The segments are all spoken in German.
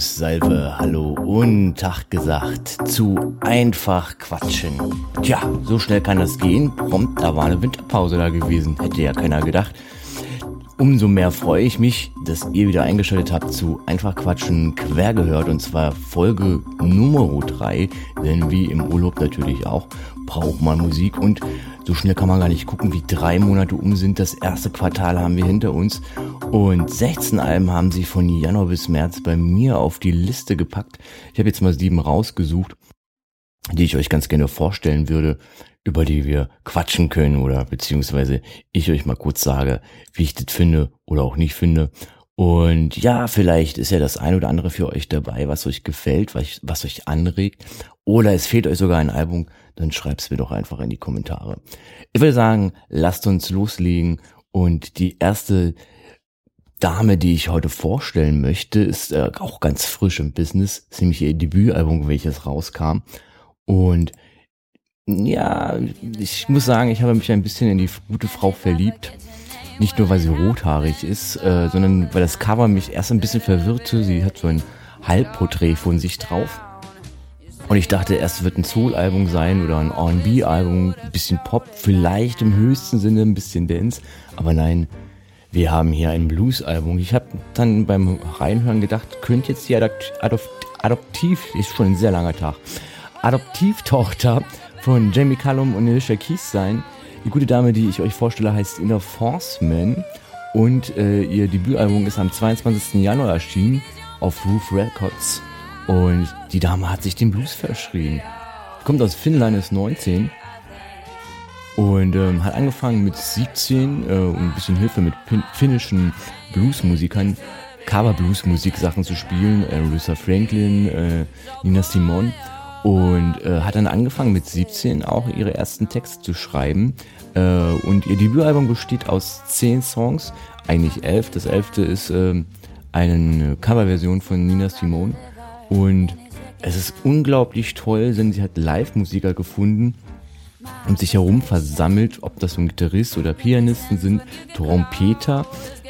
Servus, Salve, Hallo und Tag gesagt zu einfach quatschen. Tja, so schnell kann das gehen. Prompt, da war eine Winterpause da gewesen. Hätte ja keiner gedacht. Umso mehr freue ich mich, dass ihr wieder eingeschaltet habt zu Einfach Quatschen quer gehört und zwar Folge Nummer 3, denn wie im Urlaub natürlich auch braucht man Musik und so schnell kann man gar nicht gucken, wie drei Monate um sind. Das erste Quartal haben wir hinter uns und 16 Alben haben sie von Januar bis März bei mir auf die Liste gepackt. Ich habe jetzt mal sieben rausgesucht, die ich euch ganz gerne vorstellen würde, über die wir quatschen können oder beziehungsweise ich euch mal kurz sage, wie ich das finde oder auch nicht finde. Und ja, vielleicht ist ja das ein oder andere für euch dabei, was euch gefällt, was, was euch anregt. Oder es fehlt euch sogar ein Album, dann schreibt es mir doch einfach in die Kommentare. Ich würde sagen, lasst uns loslegen. Und die erste Dame, die ich heute vorstellen möchte, ist äh, auch ganz frisch im Business. ist nämlich ihr Debütalbum, welches rauskam. Und ja, ich muss sagen, ich habe mich ein bisschen in die gute Frau verliebt. Nicht nur, weil sie rothaarig ist, äh, sondern weil das Cover mich erst ein bisschen verwirrte. Sie hat so ein Halbporträt von sich drauf. Und ich dachte, erst wird ein Soul-Album sein oder ein R&B-Album, ein bisschen Pop, vielleicht im höchsten Sinne ein bisschen Dance. Aber nein, wir haben hier ein Blues-Album. Ich habe dann beim Reinhören gedacht, könnte jetzt die Adopt Adopt Adoptiv, ist schon ein sehr langer Tag, Adoptivtochter von Jamie Cullum und Alicia Keys sein. Die gute Dame, die ich euch vorstelle, heißt Inner Forceman und äh, ihr Debütalbum ist am 22. Januar erschienen auf Roof Records und die Dame hat sich den Blues verschrien. Kommt aus Finnland, ist 19 und ähm, hat angefangen mit 17 äh, und ein bisschen Hilfe mit finnischen Bluesmusikern Cover-Blues-Musik Sachen zu spielen, äh, Aretha Franklin, äh, Nina Simone und äh, hat dann angefangen mit 17 auch ihre ersten Texte zu schreiben. Äh, und ihr Debütalbum besteht aus 10 Songs, eigentlich 11. Das 11. ist äh, eine Coverversion von Nina Simone. Und es ist unglaublich toll, denn sie hat Live-Musiker gefunden und sich herum versammelt, ob das ein Gitarrist oder Pianisten sind, Trompeter,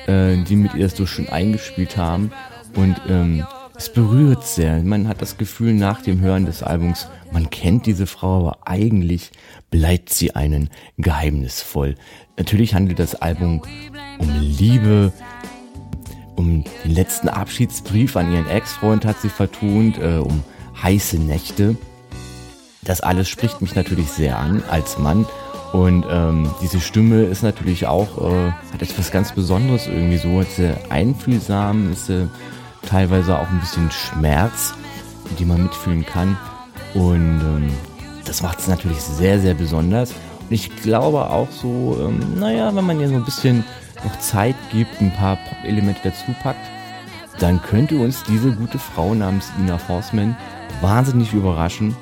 äh, die mit ihr das so schön eingespielt haben. Und ähm, es berührt sehr. Man hat das Gefühl nach dem Hören des Albums, man kennt diese Frau, aber eigentlich bleibt sie einen geheimnisvoll. Natürlich handelt das Album um Liebe, um den letzten Abschiedsbrief an ihren Ex-Freund hat sie vertont, äh, um heiße Nächte. Das alles spricht mich natürlich sehr an als Mann. Und ähm, diese Stimme ist natürlich auch, äh, hat etwas ganz Besonderes irgendwie so, ist sie einfühlsam, ist sie teilweise auch ein bisschen Schmerz, die man mitfühlen kann. Und ähm, das macht es natürlich sehr, sehr besonders. Und ich glaube auch so, ähm, naja, wenn man ihr so ein bisschen noch Zeit gibt, ein paar Pop-Elemente dazu packt, dann könnte uns diese gute Frau namens Ina Forsman wahnsinnig überraschen.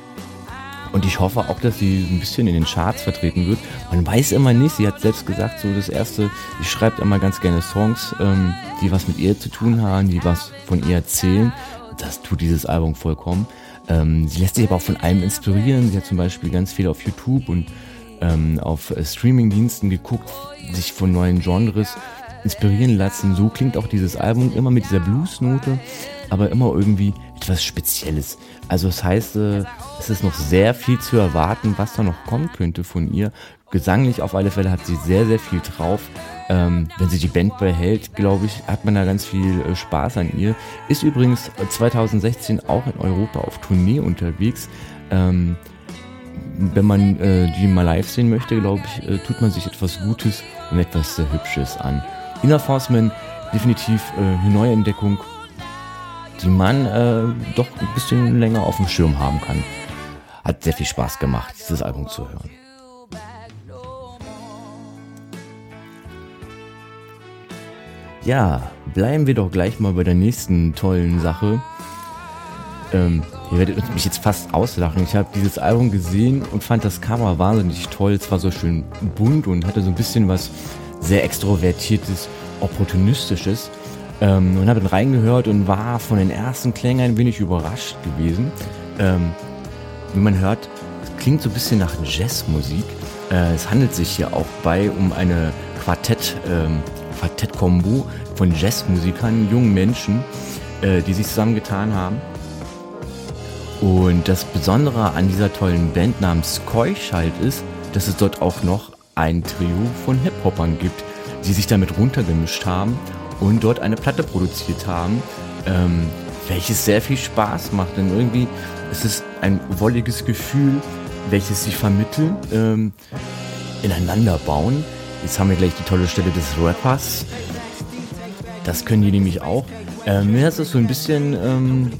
Und ich hoffe auch, dass sie ein bisschen in den Charts vertreten wird. Man weiß immer nicht, sie hat selbst gesagt, so das erste, sie schreibt immer ganz gerne Songs, ähm, die was mit ihr zu tun haben, die was von ihr erzählen. Das tut dieses Album vollkommen. Ähm, sie lässt sich aber auch von allem inspirieren. Sie hat zum Beispiel ganz viel auf YouTube und ähm, auf äh, Streamingdiensten geguckt, sich von neuen Genres inspirieren lassen. So klingt auch dieses Album immer mit dieser Bluesnote, aber immer irgendwie etwas Spezielles. Also das heißt, äh, es ist noch sehr viel zu erwarten, was da noch kommen könnte von ihr. Gesanglich auf alle Fälle hat sie sehr, sehr viel drauf. Ähm, wenn sie die Band behält, glaube ich, hat man da ganz viel äh, Spaß an ihr. Ist übrigens 2016 auch in Europa auf Tournee unterwegs. Ähm, wenn man äh, die mal live sehen möchte, glaube ich, äh, tut man sich etwas Gutes und etwas sehr Hübsches an. Ina Forsman, definitiv äh, eine neue Entdeckung, die man äh, doch ein bisschen länger auf dem Schirm haben kann. Hat sehr viel Spaß gemacht, dieses Album zu hören. Ja, bleiben wir doch gleich mal bei der nächsten tollen Sache. Ähm, ihr werdet mich jetzt fast auslachen. Ich habe dieses Album gesehen und fand das Cover wahnsinnig toll. Es war so schön bunt und hatte so ein bisschen was sehr extrovertiertes, opportunistisches. Ähm, und habe dann reingehört und war von den ersten Klängen ein wenig überrascht gewesen. Ähm, wie man hört, es klingt so ein bisschen nach Jazzmusik. Äh, es handelt sich hier auch bei um eine Quartett, ähm, Quartett-Kombo von Jazzmusikern, jungen Menschen, äh, die sich zusammengetan haben. Und das Besondere an dieser tollen Band namens Keuschalt ist, dass es dort auch noch ein Trio von Hip-Hoppern gibt, die sich damit runtergemischt haben und dort eine Platte produziert haben, ähm, welches sehr viel Spaß macht. Denn irgendwie ist es ein wolliges Gefühl, welches sie vermitteln, ähm, ineinander bauen. Jetzt haben wir gleich die tolle Stelle des Rappers. Das können die nämlich auch. Ähm, mir ist es so ein bisschen ähm,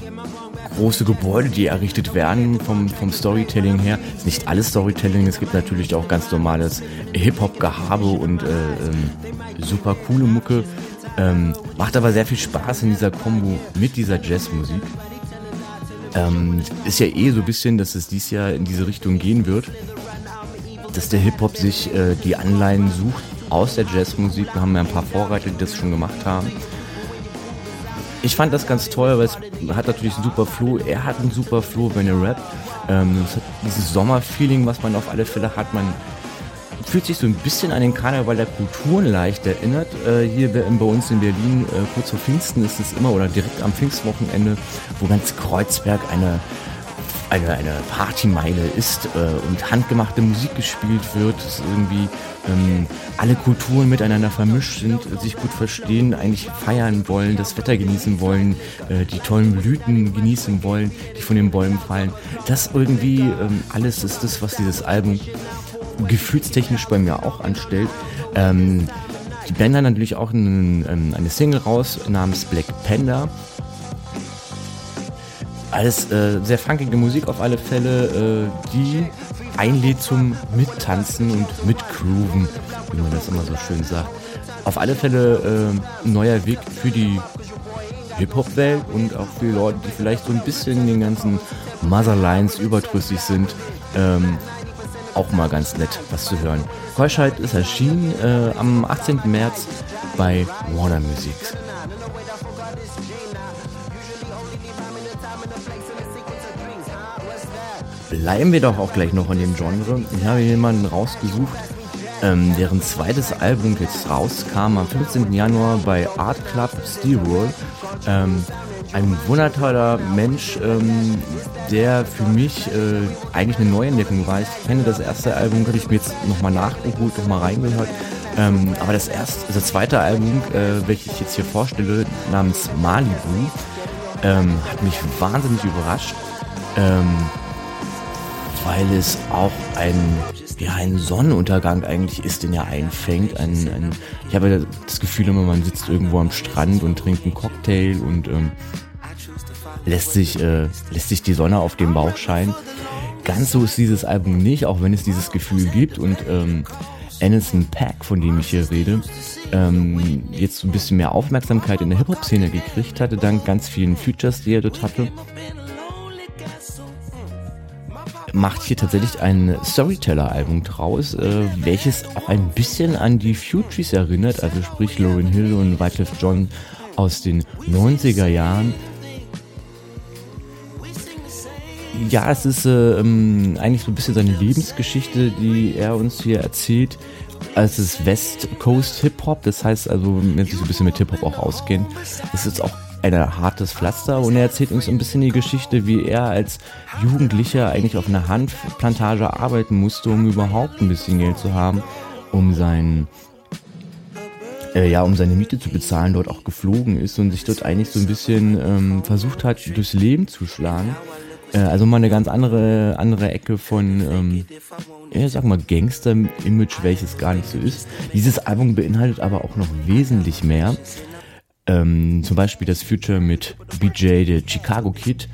große Gebäude, die errichtet werden vom, vom Storytelling her. Ist nicht alles Storytelling, es gibt natürlich auch ganz normales Hip-Hop-Gehabe und äh, ähm, super coole Mucke. Ähm, macht aber sehr viel Spaß in dieser Kombo mit dieser Jazzmusik. Ähm, ist ja eh so ein bisschen, dass es dieses Jahr in diese Richtung gehen wird, dass der Hip-Hop sich äh, die Anleihen sucht aus der Jazzmusik. Wir haben ja ein paar Vorreiter, die das schon gemacht haben. Ich fand das ganz toll, weil es hat natürlich einen super Flow. Er hat einen super Flow, wenn er rappt. Ähm, es hat dieses Sommerfeeling, was man auf alle Fälle hat. Man fühlt sich so ein bisschen an den Karneval der Kulturen leicht erinnert. Äh, hier bei uns in Berlin, äh, kurz vor Pfingsten ist es immer, oder direkt am Pfingstwochenende, wo ganz Kreuzberg eine eine, eine Partymeile ist äh, und handgemachte Musik gespielt wird, dass irgendwie ähm, alle Kulturen miteinander vermischt sind, sich gut verstehen, eigentlich feiern wollen, das Wetter genießen wollen, äh, die tollen Blüten genießen wollen, die von den Bäumen fallen. Das irgendwie ähm, alles ist das, was dieses Album gefühlstechnisch bei mir auch anstellt. Ähm, die Band hat natürlich auch einen, ähm, eine Single raus namens Black Panda. Alles äh, sehr funkige Musik auf alle Fälle, äh, die einlädt zum Mittanzen und Mitgrooven, wie man das immer so schön sagt. Auf alle Fälle äh, ein neuer Weg für die Hip-Hop-Welt und auch für Leute, die vielleicht so ein bisschen den ganzen Motherlines überdrüssig sind. Ähm, auch mal ganz nett, was zu hören. Keuschheit ist erschienen äh, am 18. März bei Warner Music. Bleiben wir doch auch gleich noch in dem Genre. Ich habe jemanden rausgesucht, ähm, deren zweites Album jetzt rauskam am 15. Januar bei Art Club Steelworld. Ähm, ein wundertoller Mensch, ähm, der für mich äh, eigentlich eine Neuentdeckung war. Ich kenne das erste Album, habe ich mir jetzt nochmal nachgeholt, nochmal reingehört. Ähm, aber das erste, das zweite Album, äh, welches ich jetzt hier vorstelle, namens Malibu, ähm, hat mich wahnsinnig überrascht, ähm, weil es auch ein ja, ein Sonnenuntergang eigentlich ist, den er einfängt. Ein, ein, ich habe das Gefühl immer, man sitzt irgendwo am Strand und trinkt einen Cocktail und ähm, lässt, sich, äh, lässt sich die Sonne auf dem Bauch scheinen. Ganz so ist dieses Album nicht, auch wenn es dieses Gefühl gibt und ähm, Anderson Pack, von dem ich hier rede, ähm, jetzt ein bisschen mehr Aufmerksamkeit in der Hip-Hop-Szene gekriegt hatte, dank ganz vielen Features, die er dort hatte macht hier tatsächlich ein Storyteller-Album draus, äh, welches auch ein bisschen an die Fugees erinnert, also sprich Lauryn Hill und Wycliffe John aus den 90er Jahren. Ja, es ist äh, ähm, eigentlich so ein bisschen seine Lebensgeschichte, die er uns hier erzählt. Es ist West Coast Hip Hop, das heißt also, wenn sich so ein bisschen mit Hip Hop auch auskennt, es ist auch ein hartes Pflaster und er erzählt uns ein bisschen die Geschichte, wie er als Jugendlicher eigentlich auf einer Hanfplantage arbeiten musste, um überhaupt ein bisschen Geld zu haben, um sein äh, ja, um seine Miete zu bezahlen, dort auch geflogen ist und sich dort eigentlich so ein bisschen ähm, versucht hat, durchs Leben zu schlagen. Äh, also mal eine ganz andere, andere Ecke von, ähm, ja, sag mal, Gangster-Image, welches gar nicht so ist. Dieses Album beinhaltet aber auch noch wesentlich mehr. Ähm, zum Beispiel das Future mit BJ, der Chicago Kid,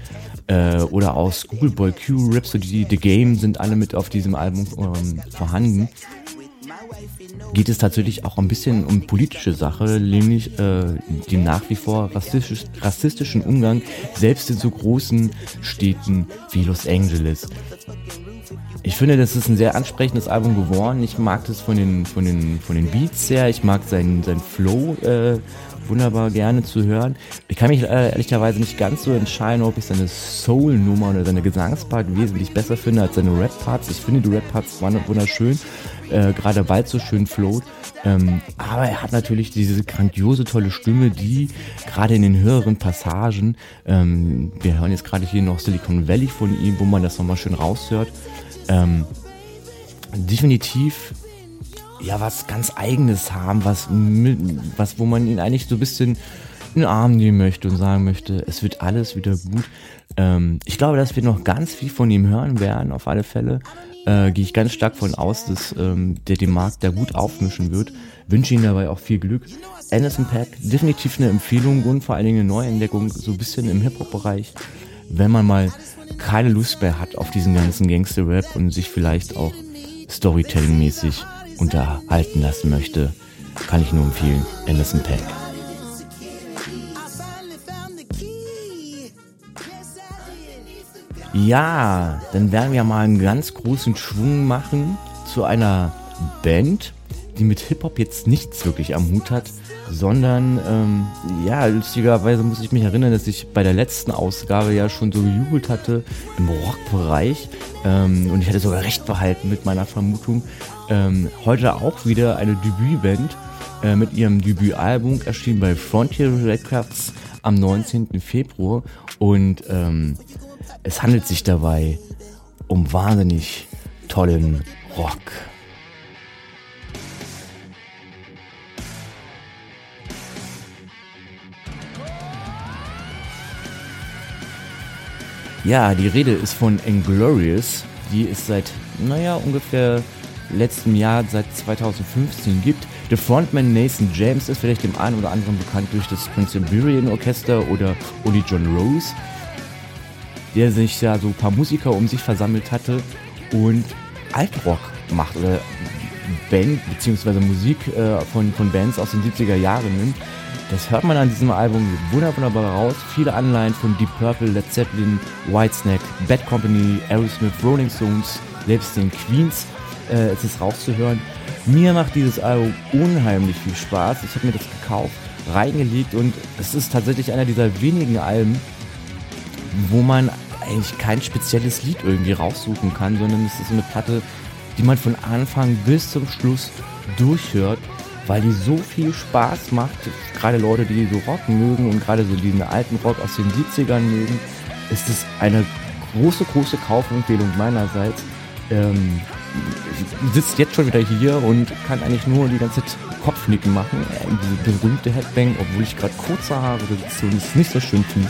äh, oder aus Schoolboy Q, Rhapsody, The Game sind alle mit auf diesem Album ähm, vorhanden. Geht es tatsächlich auch ein bisschen um politische Sache, nämlich äh, den nach wie vor rassistisch, rassistischen Umgang, selbst in so großen Städten wie Los Angeles. Ich finde, das ist ein sehr ansprechendes Album geworden. Ich mag das von den, von den, von den Beats her. Ich mag seinen, seinen Flow, äh, wunderbar gerne zu hören. Ich kann mich äh, ehrlicherweise nicht ganz so entscheiden, ob ich seine Soul-Nummer oder seine Gesangspart wesentlich besser finde als seine Rap-Parts. Ich finde die Rap-Parts wunderschön, äh, gerade weil es so schön float. Ähm, aber er hat natürlich diese grandiose, tolle Stimme, die gerade in den höheren Passagen, ähm, wir hören jetzt gerade hier noch Silicon Valley von ihm, wo man das nochmal schön raushört, ähm, definitiv ja was ganz eigenes haben, was, was wo man ihn eigentlich so ein bisschen in den Arm nehmen möchte und sagen möchte, es wird alles wieder gut. Ähm, ich glaube, dass wir noch ganz viel von ihm hören werden, auf alle Fälle. Äh, Gehe ich ganz stark von aus, dass ähm, der den Markt da gut aufmischen wird. Wünsche ihm dabei auch viel Glück. Anderson Pack, definitiv eine Empfehlung und vor allen Dingen eine Neuentdeckung, so ein bisschen im Hip-Hop-Bereich, wenn man mal keine Lust mehr hat auf diesen ganzen Gangster-Rap und sich vielleicht auch Storytelling-mäßig unterhalten lassen möchte, kann ich nur empfehlen, Anderson Pack. Ja, dann werden wir mal einen ganz großen Schwung machen zu einer Band, die mit Hip-Hop jetzt nichts wirklich am Hut hat, sondern ähm, ja, lustigerweise muss ich mich erinnern, dass ich bei der letzten Ausgabe ja schon so gejubelt hatte im Rockbereich ähm, und ich hatte sogar recht behalten mit meiner Vermutung. Ähm, heute auch wieder eine Debütband äh, mit ihrem Debütalbum erschienen bei Frontier Records am 19. Februar und ähm, es handelt sich dabei um wahnsinnig tollen Rock. Ja, die Rede ist von Inglorious, die es seit, naja, ungefähr letztem Jahr, seit 2015 gibt. Der Frontman Nathan James ist vielleicht dem einen oder anderen bekannt durch das Prince Iberian Orchester oder Uli John Rose, der sich ja so ein paar Musiker um sich versammelt hatte und Altrock macht oder Band bzw. Musik äh, von, von Bands aus den 70er Jahren nimmt. Das hört man an diesem Album wunderbar, raus. Viele Anleihen von Deep Purple, Led Zeppelin, Whitesnake, Bad Company, Aerosmith, Rolling Stones, selbst den Queens äh, es ist rauszuhören. Mir macht dieses Album unheimlich viel Spaß. Ich habe mir das gekauft, reingelegt und es ist tatsächlich einer dieser wenigen Alben, wo man eigentlich kein spezielles Lied irgendwie raussuchen kann, sondern es ist eine Platte, die man von Anfang bis zum Schluss durchhört weil die so viel Spaß macht. Gerade Leute, die so Rock mögen und gerade so diesen alten Rock aus den 70ern mögen, ist es eine große, große Kaufempfehlung meinerseits. Ähm, sitzt jetzt schon wieder hier und kann eigentlich nur die ganze Zeit Kopfnicken machen. Äh, diese berühmte Headbang, obwohl ich gerade kurze Haare besitze und es nicht so schön finde.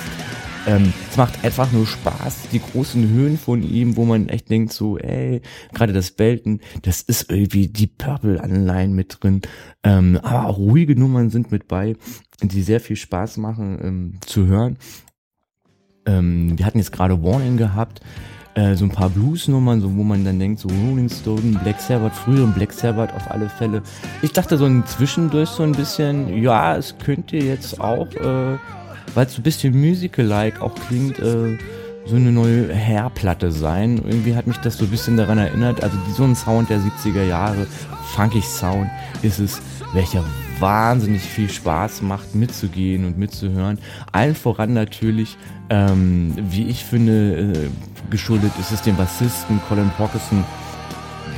Ähm, es macht einfach nur Spaß, die großen Höhen von ihm, wo man echt denkt so, ey, gerade das Belten, das ist irgendwie die Purple-Anleihen mit drin. Ähm, aber auch ruhige Nummern sind mit bei, die sehr viel Spaß machen ähm, zu hören. Ähm, wir hatten jetzt gerade Warning gehabt, äh, so ein paar Blues-Nummern, so wo man dann denkt, so Rolling Stone, Black Sabbath, früheren Black Sabbath auf alle Fälle. Ich dachte so ein Zwischendurch so ein bisschen, ja, es könnte jetzt auch äh, weil es so ein bisschen musical-like auch klingt, äh, so eine neue Hairplatte sein. Irgendwie hat mich das so ein bisschen daran erinnert. Also so ein Sound der 70er Jahre, funkig Sound ist es, welcher wahnsinnig viel Spaß macht, mitzugehen und mitzuhören. Allen voran natürlich, ähm, wie ich finde, äh, geschuldet ist es dem Bassisten Colin Parkinson,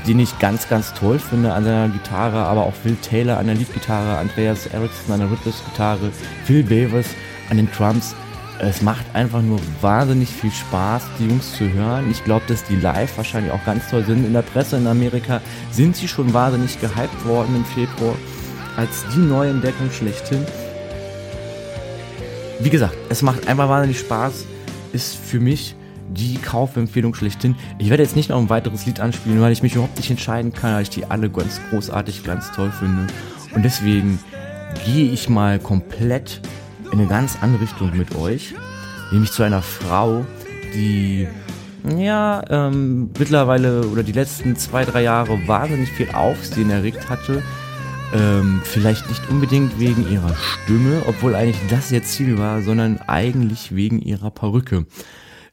den ich ganz, ganz toll finde an seiner Gitarre, aber auch Phil Taylor an der Leadgitarre, Andreas Eriksson an der Rhythmus-Gitarre, Phil Bavers an den Drums. Es macht einfach nur wahnsinnig viel Spaß, die Jungs zu hören. Ich glaube, dass die live wahrscheinlich auch ganz toll sind. In der Presse in Amerika sind sie schon wahnsinnig gehypt worden im Februar als die neue Entdeckung schlechthin. Wie gesagt, es macht einfach wahnsinnig Spaß. Ist für mich die Kaufempfehlung schlechthin. Ich werde jetzt nicht noch ein weiteres Lied anspielen, weil ich mich überhaupt nicht entscheiden kann, weil ich die alle ganz großartig, ganz toll finde. Und deswegen gehe ich mal komplett in eine ganz andere Richtung mit euch, nämlich zu einer Frau, die ja ähm, mittlerweile oder die letzten zwei, drei Jahre wahnsinnig viel Aufsehen erregt hatte. Ähm, vielleicht nicht unbedingt wegen ihrer Stimme, obwohl eigentlich das ihr Ziel war, sondern eigentlich wegen ihrer Perücke.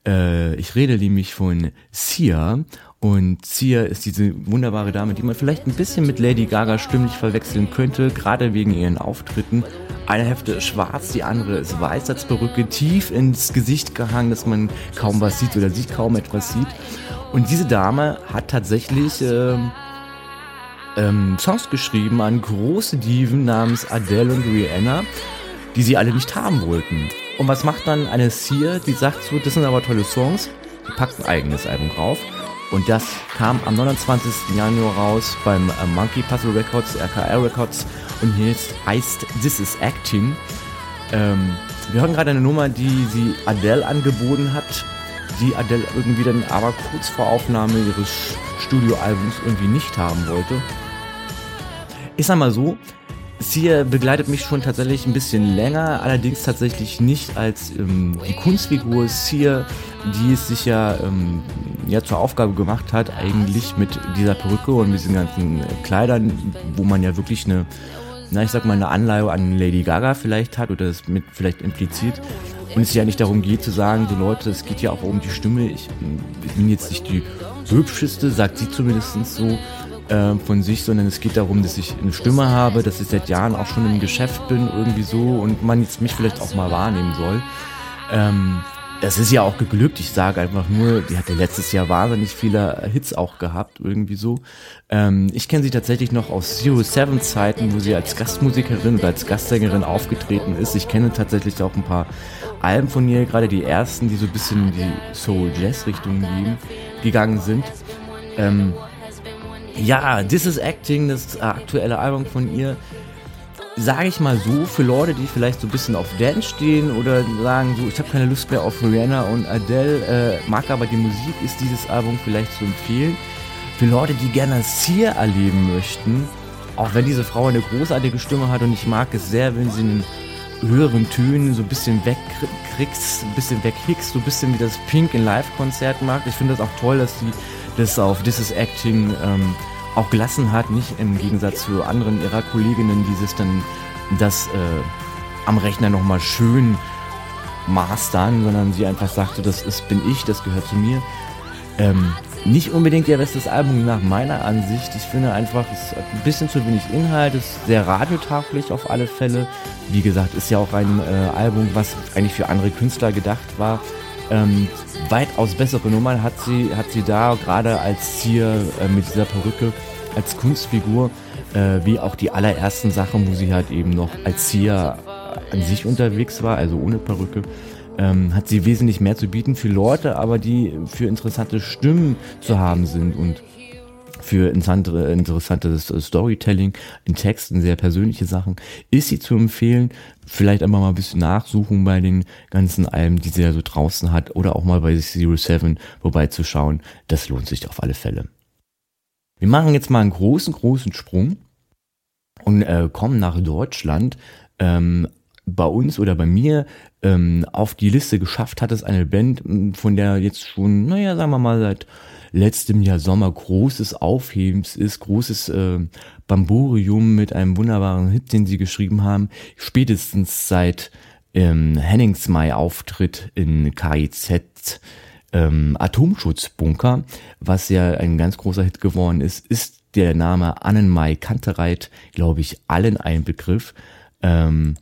Äh, ich rede nämlich von Sia. Und Sia ist diese wunderbare Dame, die man vielleicht ein bisschen mit Lady Gaga stimmlich verwechseln könnte, gerade wegen ihren Auftritten. Eine Hälfte ist schwarz, die andere ist weiß als Perücke, tief ins Gesicht gehangen, dass man kaum was sieht oder sie kaum etwas sieht. Und diese Dame hat tatsächlich ähm, ähm, Songs geschrieben an große Diven namens Adele und Rihanna, die sie alle nicht haben wollten. Und was macht dann eine Seer, die sagt so, das sind aber tolle Songs, die packt ein eigenes Album drauf und das kam am 29. Januar raus beim äh, Monkey Puzzle Records, RKR Records und jetzt heißt This is Acting. Ähm, wir hören gerade eine Nummer, die sie Adele angeboten hat, die Adele irgendwie dann aber kurz vor Aufnahme ihres Studioalbums irgendwie nicht haben wollte. Ich sag mal so, Sia begleitet mich schon tatsächlich ein bisschen länger, allerdings tatsächlich nicht als ähm, die Kunstfigur Sia, die es sich ja, ähm, ja zur Aufgabe gemacht hat, eigentlich mit dieser Perücke und diesen ganzen Kleidern, wo man ja wirklich eine, na ich sag mal, eine Anleihe an Lady Gaga vielleicht hat oder es mit vielleicht impliziert. Und es ja nicht darum geht zu sagen, so Leute, es geht ja auch um die Stimme. Ich, ich bin jetzt nicht die hübscheste, sagt sie zumindest so äh, von sich, sondern es geht darum, dass ich eine Stimme habe, dass ich seit Jahren auch schon im Geschäft bin, irgendwie so und man jetzt mich vielleicht auch mal wahrnehmen soll. Ähm, es ist ja auch geglückt. Ich sage einfach nur, die hatte letztes Jahr wahnsinnig viele Hits auch gehabt, irgendwie so. Ähm, ich kenne sie tatsächlich noch aus Zero Seven Zeiten, wo sie als Gastmusikerin oder als Gastsängerin aufgetreten ist. Ich kenne tatsächlich auch ein paar Alben von ihr, gerade die ersten, die so ein bisschen in die Soul-Jazz-Richtung gegangen sind. Ähm, ja, This is Acting, das aktuelle Album von ihr, sage ich mal so, für Leute, die vielleicht so ein bisschen auf Dance stehen oder sagen so, ich habe keine Lust mehr auf Rihanna und Adele, äh, mag aber die Musik, ist dieses Album vielleicht zu empfehlen. Für Leute, die gerne Sia erleben möchten, auch wenn diese Frau eine großartige Stimme hat und ich mag es sehr, wenn sie in höheren Tönen so ein bisschen wegkriegst, ein bisschen weghickst, so ein bisschen wie das Pink in Live-Konzert macht. Ich finde das auch toll, dass sie das auf This is Acting ähm, auch gelassen hat, nicht im Gegensatz zu anderen ihrer Kolleginnen, die sich dann das äh, am Rechner nochmal schön mastern, sondern sie einfach sagte, das ist, bin ich, das gehört zu mir. Ähm, nicht unbedingt ihr bestes Album nach meiner Ansicht. Ich finde einfach, es hat ein bisschen zu wenig Inhalt, ist sehr radiotauglich auf alle Fälle. Wie gesagt, ist ja auch ein äh, Album, was eigentlich für andere Künstler gedacht war. Ähm, weitaus bessere Nummern hat sie, hat sie da, gerade als Zier äh, mit dieser Perücke, als Kunstfigur, äh, wie auch die allerersten Sachen, wo sie halt eben noch als Zier an sich unterwegs war, also ohne Perücke. Ähm, hat sie wesentlich mehr zu bieten für Leute, aber die für interessante Stimmen zu haben sind und für interessante, interessantes Storytelling in Texten, sehr persönliche Sachen, ist sie zu empfehlen. Vielleicht einfach mal ein bisschen nachsuchen bei den ganzen Alben, die sie ja so draußen hat oder auch mal bei Zero Seven vorbeizuschauen. Das lohnt sich auf alle Fälle. Wir machen jetzt mal einen großen, großen Sprung und äh, kommen nach Deutschland. Ähm, bei uns oder bei mir ähm, auf die Liste geschafft hat es eine Band, von der jetzt schon, naja, sagen wir mal, seit letztem Jahr Sommer großes Aufhebens ist, großes äh, Bamburium mit einem wunderbaren Hit, den sie geschrieben haben, spätestens seit ähm, Henningsmai Auftritt in KIZ ähm, Atomschutzbunker, was ja ein ganz großer Hit geworden ist, ist der Name Annenmai Kantereit, glaube ich, allen ein Begriff. Ähm,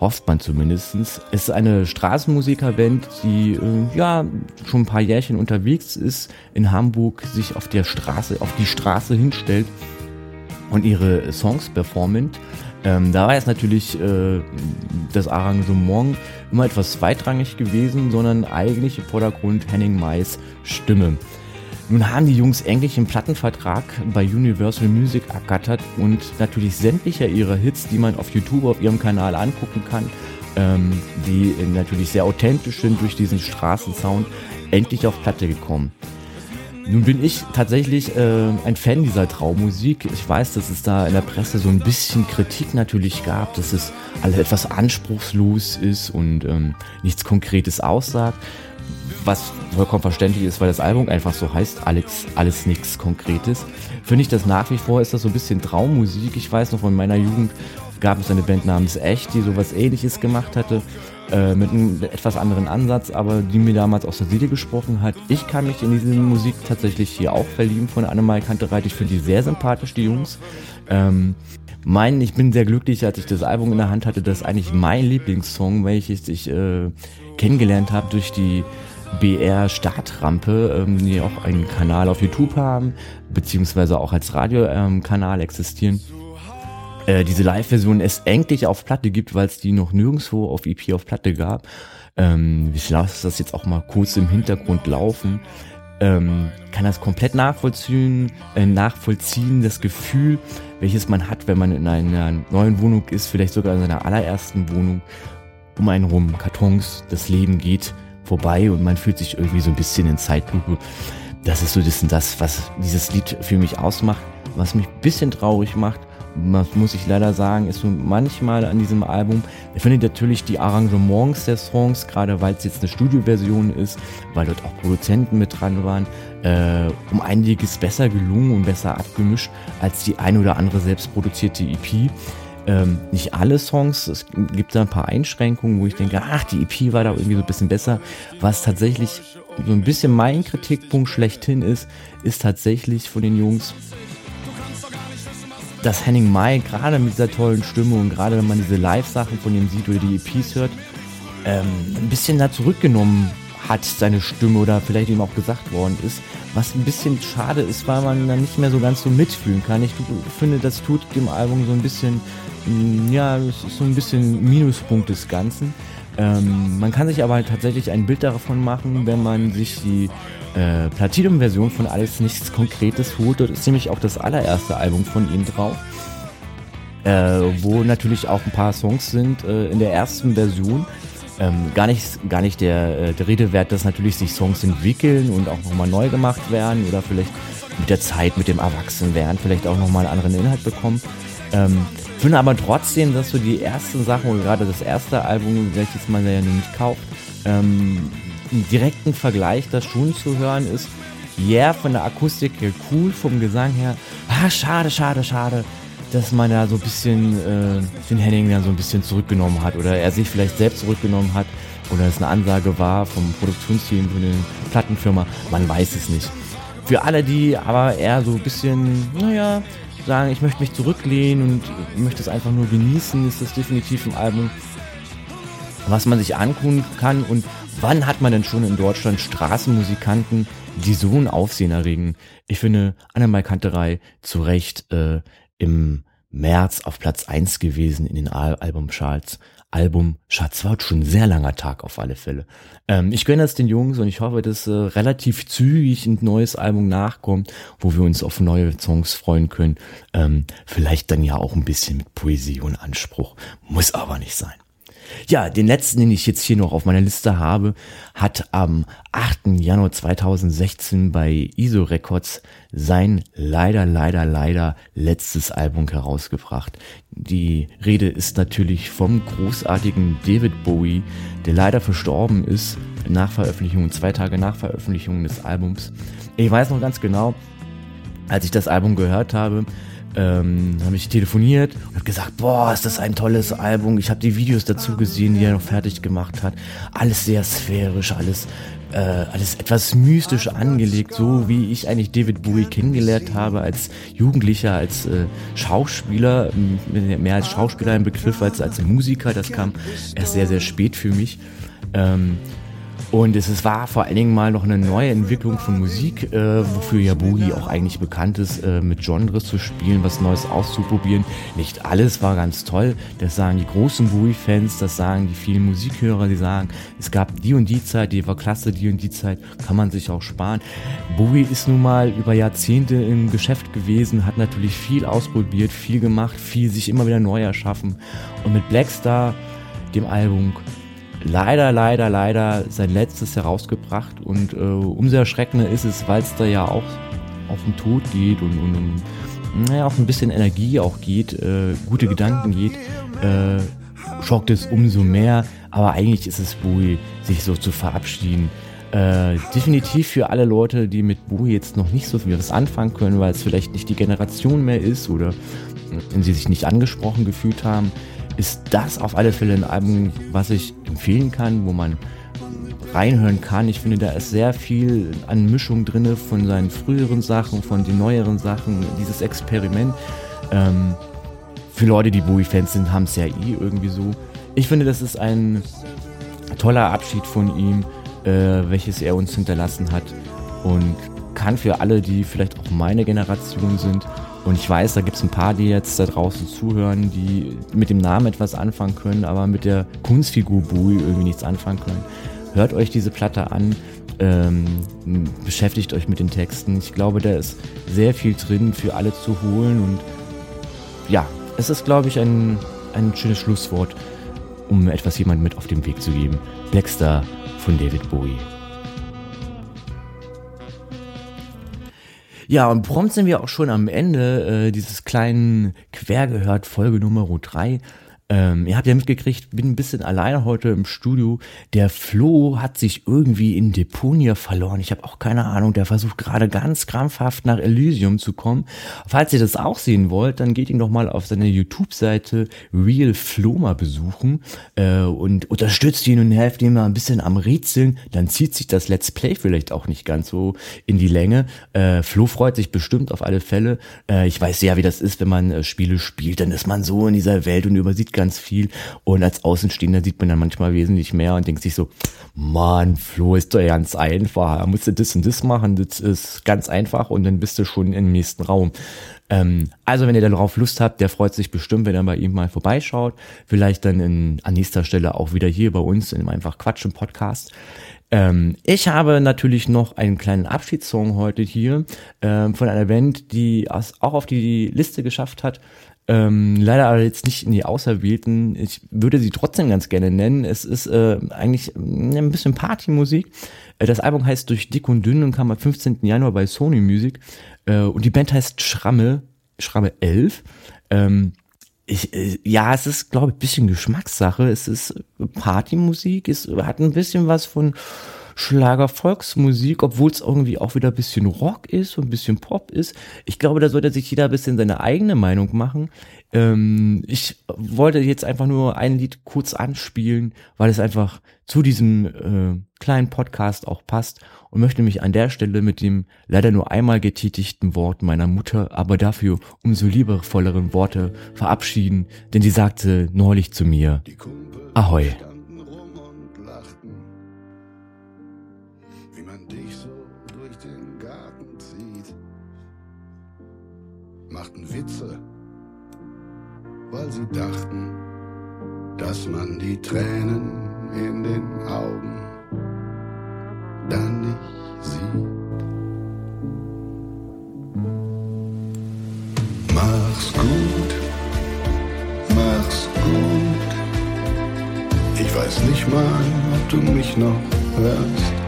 hofft man zumindestens. Es ist eine Straßenmusikerband, die äh, ja schon ein paar Jährchen unterwegs ist, in Hamburg sich auf der Straße, auf die Straße hinstellt und ihre Songs performt. Ähm, da war jetzt natürlich äh, das Arrangement immer etwas zweitrangig gewesen, sondern eigentlich im Vordergrund Henning Mais Stimme. Nun haben die Jungs eigentlich einen Plattenvertrag bei Universal Music ergattert und natürlich sämtliche ihrer Hits, die man auf YouTube auf ihrem Kanal angucken kann, ähm, die natürlich sehr authentisch sind durch diesen Straßensound, endlich auf Platte gekommen. Nun bin ich tatsächlich äh, ein Fan dieser Traummusik. Ich weiß, dass es da in der Presse so ein bisschen Kritik natürlich gab, dass es alles etwas anspruchslos ist und ähm, nichts Konkretes aussagt was vollkommen verständlich ist, weil das Album einfach so heißt, Alex, alles nichts Konkretes. Finde ich das nach wie vor, ist das so ein bisschen Traummusik. Ich weiß noch, von meiner Jugend gab es eine Band namens Echt, die sowas ähnliches gemacht hatte. äh, mit einem etwas anderen Ansatz, aber die mir damals aus der Seele gesprochen hat. Ich kann mich in diese Musik tatsächlich hier auch verlieben von Annemai Kantereit. Ich finde die sehr sympathisch, die Jungs. Ähm, mein, ich bin sehr glücklich, als ich das Album in der Hand hatte. Das ist eigentlich mein Lieblingssong, welches ich äh, kennengelernt habe durch die BR Startrampe, ähm, die auch einen Kanal auf YouTube haben, beziehungsweise auch als Radiokanal ähm, existieren. Äh, diese Live-Version es endlich auf Platte gibt, weil es die noch nirgendwo auf EP auf Platte gab. Ähm, ich lasse das jetzt auch mal kurz im Hintergrund laufen. Ähm, kann das komplett nachvollziehen, äh, nachvollziehen, das Gefühl, welches man hat, wenn man in einer neuen Wohnung ist, vielleicht sogar in seiner allerersten Wohnung, um einen rum, Kartons, das Leben geht vorbei und man fühlt sich irgendwie so ein bisschen in Zeitlupe. Das ist so das, das was dieses Lied für mich ausmacht, was mich ein bisschen traurig macht, muss ich leider sagen, ist so manchmal an diesem Album, ich finde natürlich die Arrangements der Songs, gerade weil es jetzt eine Studioversion ist, weil dort auch Produzenten mit dran waren, äh, um einiges besser gelungen und besser abgemischt als die ein oder andere selbst produzierte EP. Ähm, nicht alle Songs, es gibt da ein paar Einschränkungen, wo ich denke, ach, die EP war da irgendwie so ein bisschen besser. Was tatsächlich so ein bisschen mein Kritikpunkt schlechthin ist, ist tatsächlich von den Jungs, dass Henning Mai gerade mit dieser tollen Stimme und gerade wenn man diese Live-Sachen von ihm sieht oder die EPs hört, ähm, ein bisschen da zurückgenommen hat, seine Stimme oder vielleicht ihm auch gesagt worden ist. Was ein bisschen schade ist, weil man dann nicht mehr so ganz so mitfühlen kann. Ich finde, das tut dem Album so ein bisschen, mm, ja, es ist so ein bisschen Minuspunkt des Ganzen. Ähm, man kann sich aber halt tatsächlich ein Bild davon machen, wenn man sich die äh, Platinum-Version von Alles Nichts Konkretes holt. Dort ist nämlich auch das allererste Album von ihm drauf. Äh, wo natürlich auch ein paar Songs sind äh, in der ersten Version. Ähm, gar nicht, gar nicht der, äh, der Rede wert, dass natürlich sich Songs entwickeln und auch nochmal neu gemacht werden oder vielleicht mit der Zeit, mit dem Erwachsenwerden vielleicht auch nochmal einen anderen Inhalt bekommen. Ähm, finde aber trotzdem, dass so die ersten Sachen gerade das erste Album, welches man ja nicht kauft, ähm, im direkten Vergleich das schon zu hören ist. Yeah, von der Akustik her cool, vom Gesang her. Ah, schade, schade, schade, dass man da so ein bisschen äh, den Henning dann so ein bisschen zurückgenommen hat oder er sich vielleicht selbst zurückgenommen hat oder es eine Ansage war vom Produktionsteam von der Plattenfirma. Man weiß es nicht. Für alle, die aber eher so ein bisschen, naja, sagen, ich möchte mich zurücklehnen und möchte es einfach nur genießen, ist das definitiv ein Album, was man sich angucken kann und Wann hat man denn schon in Deutschland Straßenmusikanten, die so ein Aufsehen erregen? Ich finde, Annemai Kanterei zu Recht äh, im März auf Platz eins gewesen in den Al Albumcharts. Album Schatz war schon ein sehr langer Tag auf alle Fälle. Ähm, ich gönne das den Jungs und ich hoffe, dass äh, relativ zügig ein neues Album nachkommt, wo wir uns auf neue Songs freuen können. Ähm, vielleicht dann ja auch ein bisschen mit Poesie und Anspruch. Muss aber nicht sein. Ja, den letzten, den ich jetzt hier noch auf meiner Liste habe, hat am 8. Januar 2016 bei ISO Records sein leider, leider, leider letztes Album herausgebracht. Die Rede ist natürlich vom großartigen David Bowie, der leider verstorben ist nach Veröffentlichung, zwei Tage nach Veröffentlichung des Albums. Ich weiß noch ganz genau, als ich das Album gehört habe, ähm, habe ich telefoniert und habe gesagt, boah, ist das ein tolles Album. Ich habe die Videos dazu gesehen, die er noch fertig gemacht hat. Alles sehr sphärisch, alles, äh, alles etwas mystisch angelegt, so wie ich eigentlich David Bowie kennengelernt habe als Jugendlicher, als äh, Schauspieler, mehr als Schauspieler im Begriff als als Musiker. Das kam erst sehr, sehr spät für mich. Ähm, und es war vor allen Dingen mal noch eine neue Entwicklung von Musik, äh, wofür ja Boogie auch eigentlich bekannt ist, äh, mit Genres zu spielen, was Neues auszuprobieren. Nicht alles war ganz toll. Das sagen die großen Boogie-Fans, das sagen die vielen Musikhörer, die sagen, es gab die und die Zeit, die war klasse, die und die Zeit kann man sich auch sparen. Boogie ist nun mal über Jahrzehnte im Geschäft gewesen, hat natürlich viel ausprobiert, viel gemacht, viel sich immer wieder neu erschaffen. Und mit Blackstar, dem Album, leider, leider, leider sein letztes herausgebracht. Und äh, umso erschreckender ist es, weil es da ja auch auf den Tod geht und, und, und naja, auch ein bisschen Energie auch geht, äh, gute Gedanken geht, äh, schockt es umso mehr, aber eigentlich ist es Bowie, sich so zu verabschieden. Äh, definitiv für alle Leute, die mit Bowie jetzt noch nicht so viel was anfangen können, weil es vielleicht nicht die Generation mehr ist oder wenn sie sich nicht angesprochen gefühlt haben, ist das auf alle Fälle ein Album, was ich empfehlen kann, wo man reinhören kann. Ich finde, da ist sehr viel an Mischung drin von seinen früheren Sachen, von den neueren Sachen, dieses Experiment. Ähm, für Leute, die Bowie-Fans sind, haben es ja eh irgendwie so. Ich finde, das ist ein toller Abschied von ihm, äh, welches er uns hinterlassen hat und kann für alle, die vielleicht auch meine Generation sind, und ich weiß, da gibt es ein paar, die jetzt da draußen zuhören, die mit dem Namen etwas anfangen können, aber mit der Kunstfigur Bowie irgendwie nichts anfangen können. Hört euch diese Platte an, ähm, beschäftigt euch mit den Texten. Ich glaube, da ist sehr viel drin für alle zu holen und ja, es ist, glaube ich, ein, ein schönes Schlusswort, um etwas jemandem mit auf den Weg zu geben. Blackstar von David Bowie. Ja, und prompt sind wir auch schon am Ende äh, dieses kleinen Quergehört Folge Nummer 3. Ähm, ihr habt ja mitgekriegt, bin ein bisschen alleine heute im Studio. Der Flo hat sich irgendwie in Deponia verloren. Ich habe auch keine Ahnung. Der versucht gerade ganz krampfhaft nach Elysium zu kommen. Falls ihr das auch sehen wollt, dann geht ihn doch mal auf seine YouTube-Seite Real Flo mal besuchen äh, und unterstützt ihn und helft ihm mal ein bisschen am Rätseln. Dann zieht sich das Let's Play vielleicht auch nicht ganz so in die Länge. Äh, Flo freut sich bestimmt auf alle Fälle. Äh, ich weiß ja, wie das ist, wenn man äh, Spiele spielt. Dann ist man so in dieser Welt und übersieht ganz viel. Und als Außenstehender sieht man dann manchmal wesentlich mehr und denkt sich so, Mann, Flo, ist doch ganz einfach. Da musst du das und das machen. Das ist ganz einfach und dann bist du schon im nächsten Raum. Ähm, also, wenn ihr darauf Lust habt, der freut sich bestimmt, wenn er bei ihm mal vorbeischaut. Vielleicht dann in, an nächster Stelle auch wieder hier bei uns in einfach Quatschen Podcast. Ähm, ich habe natürlich noch einen kleinen Abschiedssong heute hier ähm, von einer Band, die es auch auf die Liste geschafft hat. Ähm, leider aber jetzt nicht in die Auserwählten. Ich würde sie trotzdem ganz gerne nennen. Es ist äh, eigentlich ein bisschen Partymusik. Äh, das Album heißt Durch Dick und Dünn und kam am 15. Januar bei Sony Music. Äh, und die Band heißt Schramme, Schramme 11. Ähm, ich, äh, ja, es ist, glaube ich, ein bisschen Geschmackssache. Es ist Partymusik, es hat ein bisschen was von Schlager Volksmusik, obwohl es irgendwie auch wieder ein bisschen Rock ist und ein bisschen Pop ist. Ich glaube, da sollte sich jeder ein bisschen seine eigene Meinung machen. Ähm, ich wollte jetzt einfach nur ein Lied kurz anspielen, weil es einfach zu diesem äh, kleinen Podcast auch passt und möchte mich an der Stelle mit dem leider nur einmal getätigten Wort meiner Mutter, aber dafür umso liebevolleren Worte verabschieden, denn sie sagte neulich zu mir, Ahoi. Witze, weil sie dachten, dass man die Tränen in den Augen dann nicht sieht. Mach's gut, mach's gut. Ich weiß nicht mal, ob du mich noch hörst.